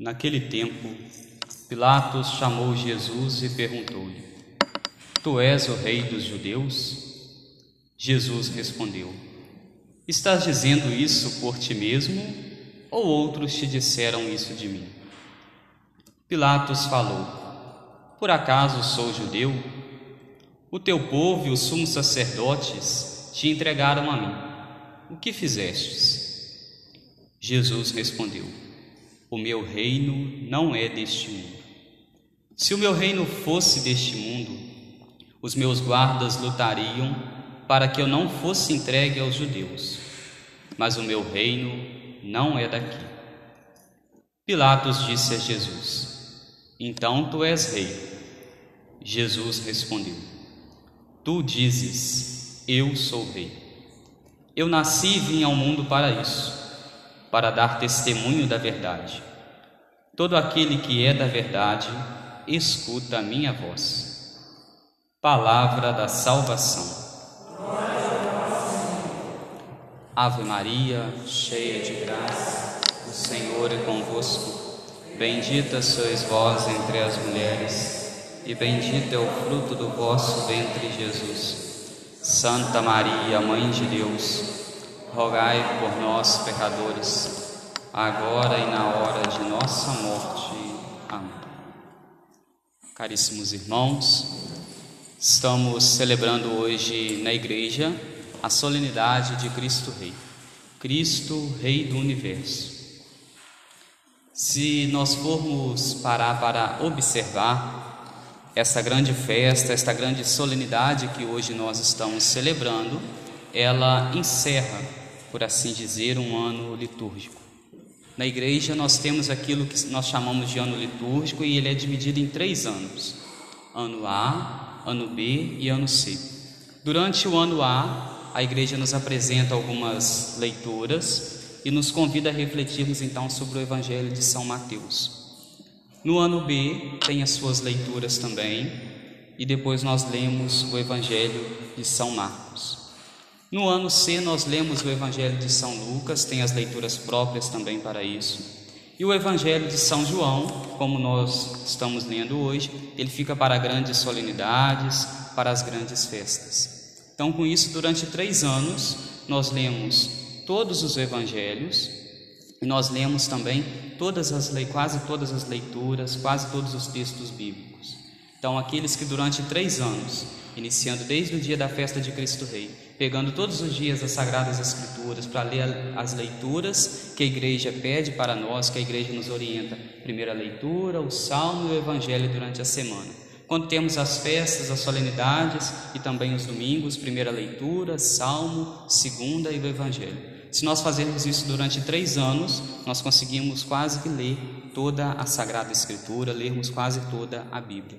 Naquele tempo, Pilatos chamou Jesus e perguntou-lhe: Tu és o rei dos judeus? Jesus respondeu: Estás dizendo isso por ti mesmo ou outros te disseram isso de mim? Pilatos falou: Por acaso sou judeu? O teu povo e os sumos sacerdotes te entregaram a mim. O que fizestes? Jesus respondeu: o meu reino não é deste mundo. Se o meu reino fosse deste mundo, os meus guardas lutariam para que eu não fosse entregue aos judeus. Mas o meu reino não é daqui. Pilatos disse a Jesus: Então tu és rei. Jesus respondeu: Tu dizes, eu sou rei. Eu nasci e vim ao mundo para isso para dar testemunho da verdade. Todo aquele que é da verdade, escuta a minha voz. Palavra da salvação. Ave Maria, cheia de graça, o Senhor é convosco. Bendita sois vós entre as mulheres, e bendito é o fruto do vosso ventre, Jesus. Santa Maria, Mãe de Deus, rogai por nós, pecadores, agora e na hora de nossa morte. Amém. Caríssimos irmãos, estamos celebrando hoje na igreja a solenidade de Cristo Rei, Cristo Rei do Universo. Se nós formos parar para observar essa grande festa, esta grande solenidade que hoje nós estamos celebrando, ela encerra por assim dizer, um ano litúrgico. Na igreja nós temos aquilo que nós chamamos de ano litúrgico e ele é dividido em três anos: ano A, ano B e ano C. Durante o ano A, a igreja nos apresenta algumas leituras e nos convida a refletirmos então sobre o Evangelho de São Mateus. No ano B, tem as suas leituras também, e depois nós lemos o Evangelho de São Marcos. No ano C, nós lemos o Evangelho de São Lucas, tem as leituras próprias também para isso. E o Evangelho de São João, como nós estamos lendo hoje, ele fica para grandes solenidades, para as grandes festas. Então, com isso, durante três anos, nós lemos todos os Evangelhos e nós lemos também todas as quase todas as leituras, quase todos os textos bíblicos. Então, aqueles que durante três anos, iniciando desde o dia da festa de Cristo Rei, pegando todos os dias as Sagradas Escrituras para ler as leituras que a igreja pede para nós, que a igreja nos orienta. Primeira leitura, o Salmo e o Evangelho durante a semana. Quando temos as festas, as solenidades e também os domingos, primeira leitura, Salmo, segunda e o Evangelho. Se nós fazermos isso durante três anos, nós conseguimos quase que ler toda a Sagrada Escritura, lermos quase toda a Bíblia.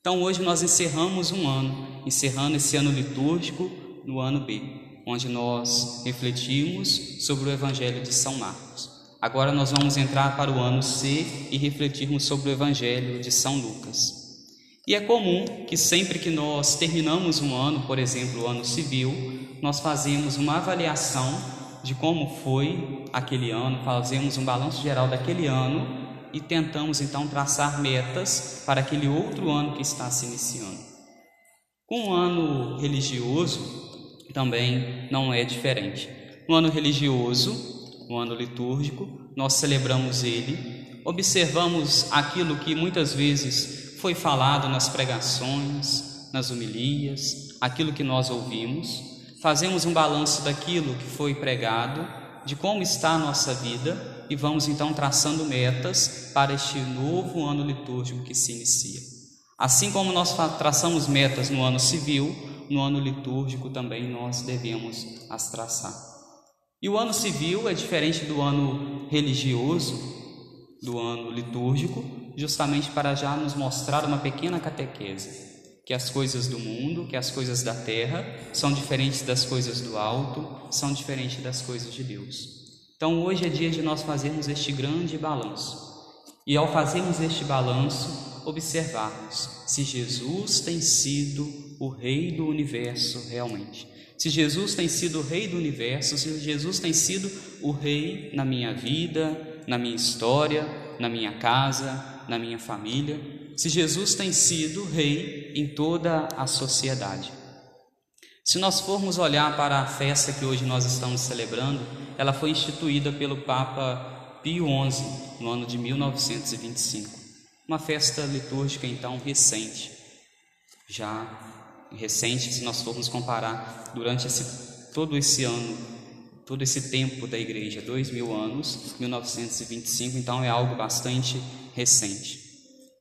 Então hoje nós encerramos um ano, encerrando esse ano litúrgico no ano B, onde nós refletimos sobre o Evangelho de São Marcos. Agora nós vamos entrar para o ano C e refletirmos sobre o Evangelho de São Lucas. E é comum que sempre que nós terminamos um ano, por exemplo, o ano civil, nós fazemos uma avaliação de como foi aquele ano, fazemos um balanço geral daquele ano e tentamos então traçar metas para aquele outro ano que está se iniciando. Com ano religioso também não é diferente. No ano religioso, no ano litúrgico, nós celebramos ele, observamos aquilo que muitas vezes foi falado nas pregações, nas homilias, aquilo que nós ouvimos, fazemos um balanço daquilo que foi pregado, de como está a nossa vida e vamos então traçando metas para este novo ano litúrgico que se inicia. Assim como nós traçamos metas no ano civil, no ano litúrgico também nós devemos as traçar. E o ano civil é diferente do ano religioso, do ano litúrgico, justamente para já nos mostrar uma pequena catequese, que as coisas do mundo, que as coisas da terra são diferentes das coisas do alto, são diferentes das coisas de Deus. Então hoje é dia de nós fazermos este grande balanço. E ao fazermos este balanço, observarmos se Jesus tem sido o Rei do universo realmente. Se Jesus tem sido o Rei do universo, se Jesus tem sido o Rei na minha vida, na minha história, na minha casa, na minha família, se Jesus tem sido Rei em toda a sociedade. Se nós formos olhar para a festa que hoje nós estamos celebrando, ela foi instituída pelo Papa Pio XI no ano de 1925. Uma festa litúrgica então recente, já recente se nós formos comparar durante esse, todo esse ano, todo esse tempo da igreja, dois mil anos, 1925, então é algo bastante recente.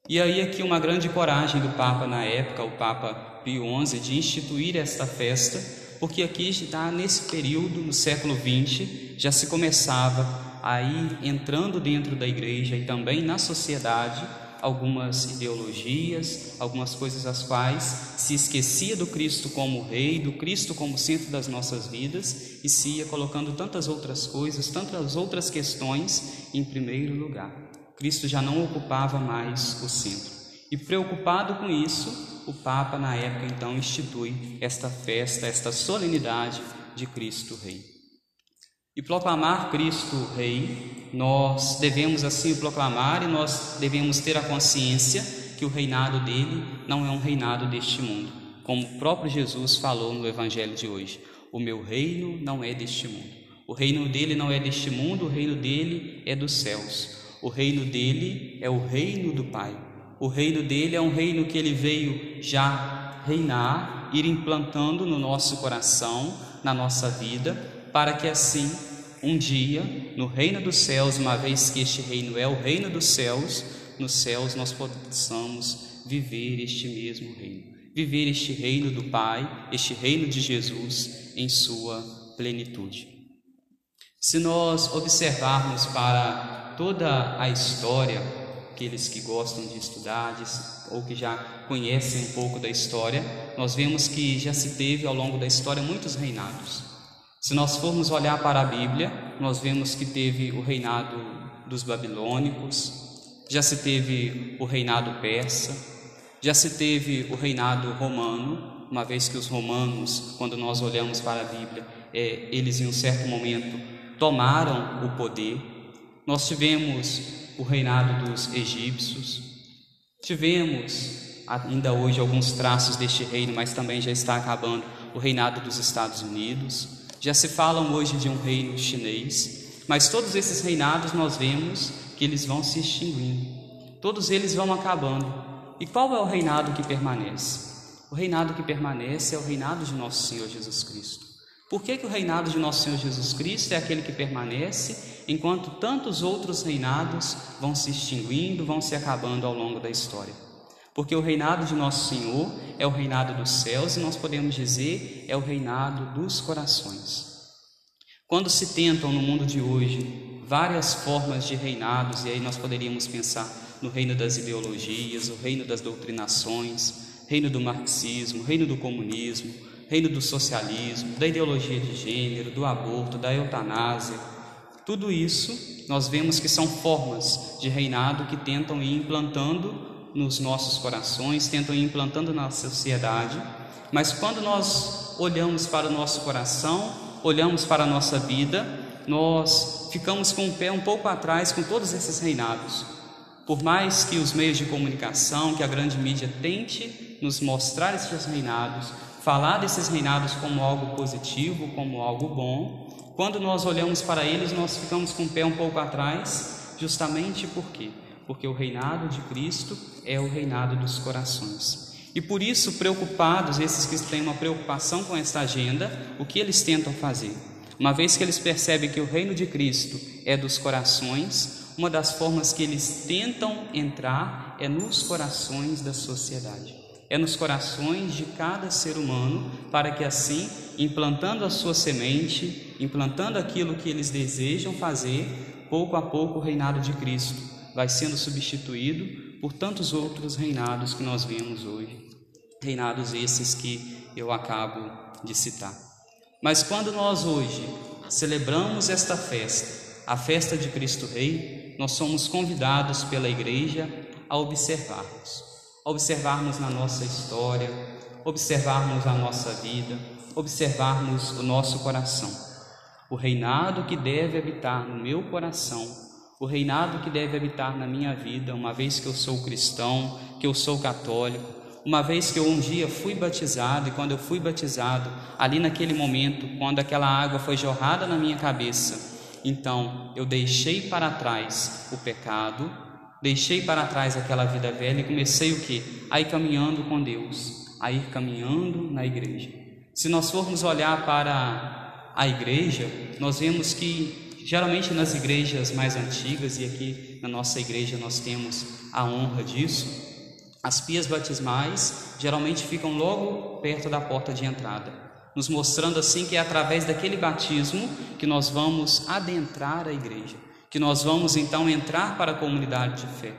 E aí aqui uma grande coragem do Papa na época, o Papa Pio XI, de instituir esta festa porque aqui está nesse período, no século XX, já se começava a ir entrando dentro da igreja e também na sociedade algumas ideologias, algumas coisas as quais se esquecia do Cristo como Rei, do Cristo como centro das nossas vidas e se ia colocando tantas outras coisas, tantas outras questões em primeiro lugar. Cristo já não ocupava mais o centro. E preocupado com isso, o Papa, na época, então, institui esta festa, esta solenidade de Cristo Rei. E proclamar Cristo Rei, nós devemos assim proclamar e nós devemos ter a consciência que o reinado dele não é um reinado deste mundo, como o próprio Jesus falou no Evangelho de hoje: O meu reino não é deste mundo. O reino dele não é deste mundo, o reino dele é dos céus. O reino dele é o reino do Pai. O reino dele é um reino que ele veio já reinar, ir implantando no nosso coração, na nossa vida, para que assim, um dia, no reino dos céus, uma vez que este reino é o reino dos céus, nos céus nós possamos viver este mesmo reino. Viver este reino do Pai, este reino de Jesus em sua plenitude. Se nós observarmos para toda a história aqueles que gostam de estudar ou que já conhecem um pouco da história, nós vemos que já se teve ao longo da história muitos reinados. Se nós formos olhar para a Bíblia, nós vemos que teve o reinado dos babilônicos, já se teve o reinado persa, já se teve o reinado romano, uma vez que os romanos, quando nós olhamos para a Bíblia, é, eles em um certo momento tomaram o poder. Nós tivemos o reinado dos egípcios. Tivemos ainda hoje alguns traços deste reino, mas também já está acabando o reinado dos Estados Unidos. Já se falam hoje de um reino chinês, mas todos esses reinados nós vemos que eles vão se extinguindo. Todos eles vão acabando. E qual é o reinado que permanece? O reinado que permanece é o reinado de nosso Senhor Jesus Cristo. Por que, que o reinado de nosso Senhor Jesus Cristo é aquele que permanece, enquanto tantos outros reinados vão se extinguindo, vão se acabando ao longo da história? Porque o reinado de nosso Senhor é o reinado dos céus e nós podemos dizer é o reinado dos corações. Quando se tentam no mundo de hoje várias formas de reinados, e aí nós poderíamos pensar no reino das ideologias, o reino das doutrinações, reino do marxismo, reino do comunismo, reino do socialismo, da ideologia de gênero, do aborto, da eutanásia. Tudo isso nós vemos que são formas de reinado que tentam ir implantando nos nossos corações, tentam ir implantando na sociedade, mas quando nós olhamos para o nosso coração, olhamos para a nossa vida, nós ficamos com o pé um pouco atrás com todos esses reinados. Por mais que os meios de comunicação, que a grande mídia tente nos mostrar esses reinados, falar desses reinados como algo positivo, como algo bom, quando nós olhamos para eles, nós ficamos com o pé um pouco atrás, justamente por quê? Porque o reinado de Cristo é o reinado dos corações. E por isso, preocupados, esses que têm uma preocupação com esta agenda, o que eles tentam fazer? Uma vez que eles percebem que o reino de Cristo é dos corações, uma das formas que eles tentam entrar é nos corações da sociedade é nos corações de cada ser humano, para que assim, implantando a sua semente, implantando aquilo que eles desejam fazer, pouco a pouco o reinado de Cristo vai sendo substituído por tantos outros reinados que nós vemos hoje. Reinados esses que eu acabo de citar. Mas quando nós hoje celebramos esta festa, a festa de Cristo Rei, nós somos convidados pela igreja a observarmos observarmos na nossa história, observarmos a nossa vida, observarmos o nosso coração. O reinado que deve habitar no meu coração, o reinado que deve habitar na minha vida, uma vez que eu sou cristão, que eu sou católico, uma vez que eu um dia fui batizado e quando eu fui batizado, ali naquele momento, quando aquela água foi jorrada na minha cabeça, então eu deixei para trás o pecado, Deixei para trás aquela vida velha e comecei o que? A ir caminhando com Deus, a ir caminhando na igreja. Se nós formos olhar para a igreja, nós vemos que geralmente nas igrejas mais antigas, e aqui na nossa igreja nós temos a honra disso, as pias batismais geralmente ficam logo perto da porta de entrada, nos mostrando assim que é através daquele batismo que nós vamos adentrar a igreja que nós vamos então entrar para a comunidade de fé.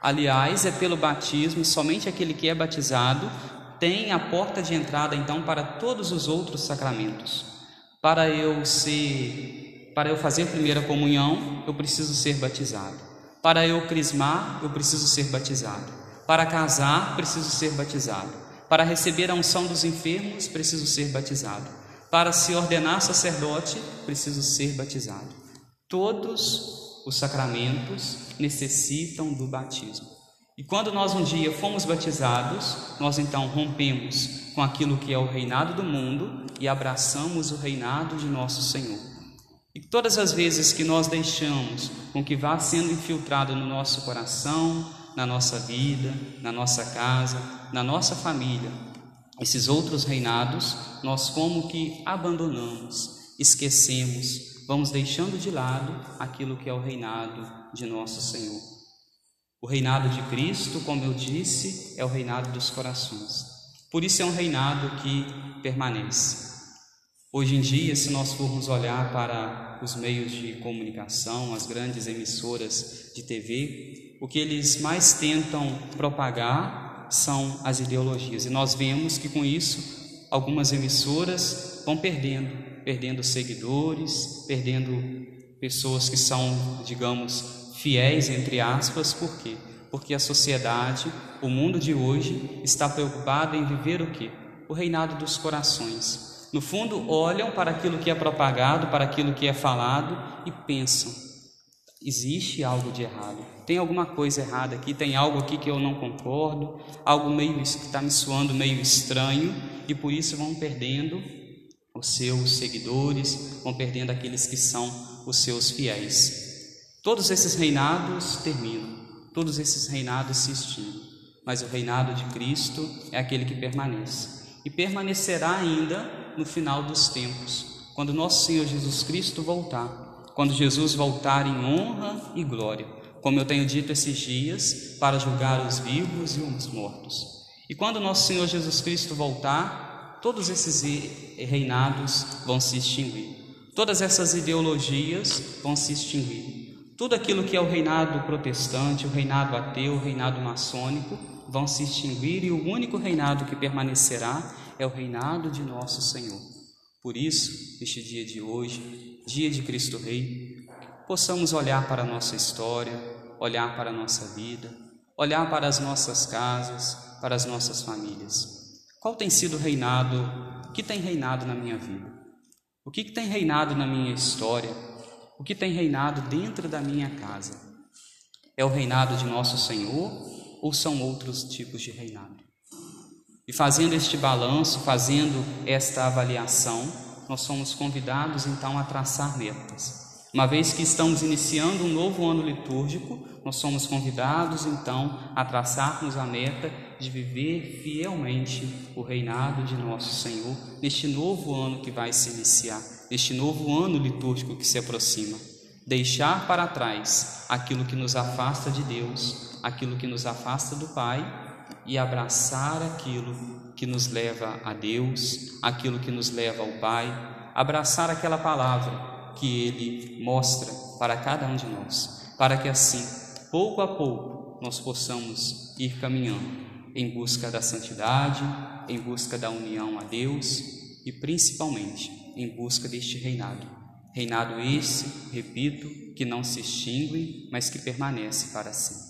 Aliás, é pelo batismo, somente aquele que é batizado tem a porta de entrada então para todos os outros sacramentos. Para eu ser, para eu fazer primeira comunhão, eu preciso ser batizado. Para eu crismar, eu preciso ser batizado. Para casar, preciso ser batizado. Para receber a unção dos enfermos, preciso ser batizado. Para se ordenar sacerdote, preciso ser batizado. Todos os sacramentos necessitam do batismo. E quando nós um dia fomos batizados, nós então rompemos com aquilo que é o reinado do mundo e abraçamos o reinado de nosso Senhor. E todas as vezes que nós deixamos com que vá sendo infiltrado no nosso coração, na nossa vida, na nossa casa, na nossa família, esses outros reinados, nós como que abandonamos, esquecemos, vamos deixando de lado aquilo que é o reinado de nosso Senhor. O reinado de Cristo, como eu disse, é o reinado dos corações. Por isso é um reinado que permanece. Hoje em dia, se nós formos olhar para os meios de comunicação, as grandes emissoras de TV, o que eles mais tentam propagar são as ideologias. E nós vemos que com isso algumas emissoras vão perdendo perdendo seguidores, perdendo pessoas que são, digamos, fiéis, entre aspas, por quê? Porque a sociedade, o mundo de hoje, está preocupado em viver o quê? O reinado dos corações. No fundo, olham para aquilo que é propagado, para aquilo que é falado e pensam: existe algo de errado, tem alguma coisa errada aqui, tem algo aqui que eu não concordo, algo meio que está me soando meio estranho, e por isso vão perdendo os seus seguidores, vão perdendo aqueles que são os seus fiéis. Todos esses reinados terminam, todos esses reinados se extinguem, mas o reinado de Cristo é aquele que permanece e permanecerá ainda no final dos tempos, quando nosso Senhor Jesus Cristo voltar, quando Jesus voltar em honra e glória, como eu tenho dito esses dias, para julgar os vivos e os mortos. E quando nosso Senhor Jesus Cristo voltar, todos esses reinados vão se extinguir. Todas essas ideologias vão se extinguir. Tudo aquilo que é o reinado protestante, o reinado ateu, o reinado maçônico, vão se extinguir e o único reinado que permanecerá é o reinado de nosso Senhor. Por isso, neste dia de hoje, dia de Cristo Rei, possamos olhar para a nossa história, olhar para a nossa vida, olhar para as nossas casas, para as nossas famílias qual tem sido o reinado? O que tem reinado na minha vida? O que, que tem reinado na minha história? O que tem reinado dentro da minha casa? É o reinado de nosso Senhor ou são outros tipos de reinado? E fazendo este balanço, fazendo esta avaliação, nós somos convidados então a traçar metas. Uma vez que estamos iniciando um novo ano litúrgico, nós somos convidados então a traçarmos a meta de viver fielmente o reinado de nosso Senhor neste novo ano que vai se iniciar, neste novo ano litúrgico que se aproxima. Deixar para trás aquilo que nos afasta de Deus, aquilo que nos afasta do Pai e abraçar aquilo que nos leva a Deus, aquilo que nos leva ao Pai, abraçar aquela palavra que Ele mostra para cada um de nós, para que assim, pouco a pouco, nós possamos ir caminhando em busca da santidade, em busca da união a Deus e principalmente em busca deste reinado. Reinado esse, repito, que não se extingue, mas que permanece para sempre.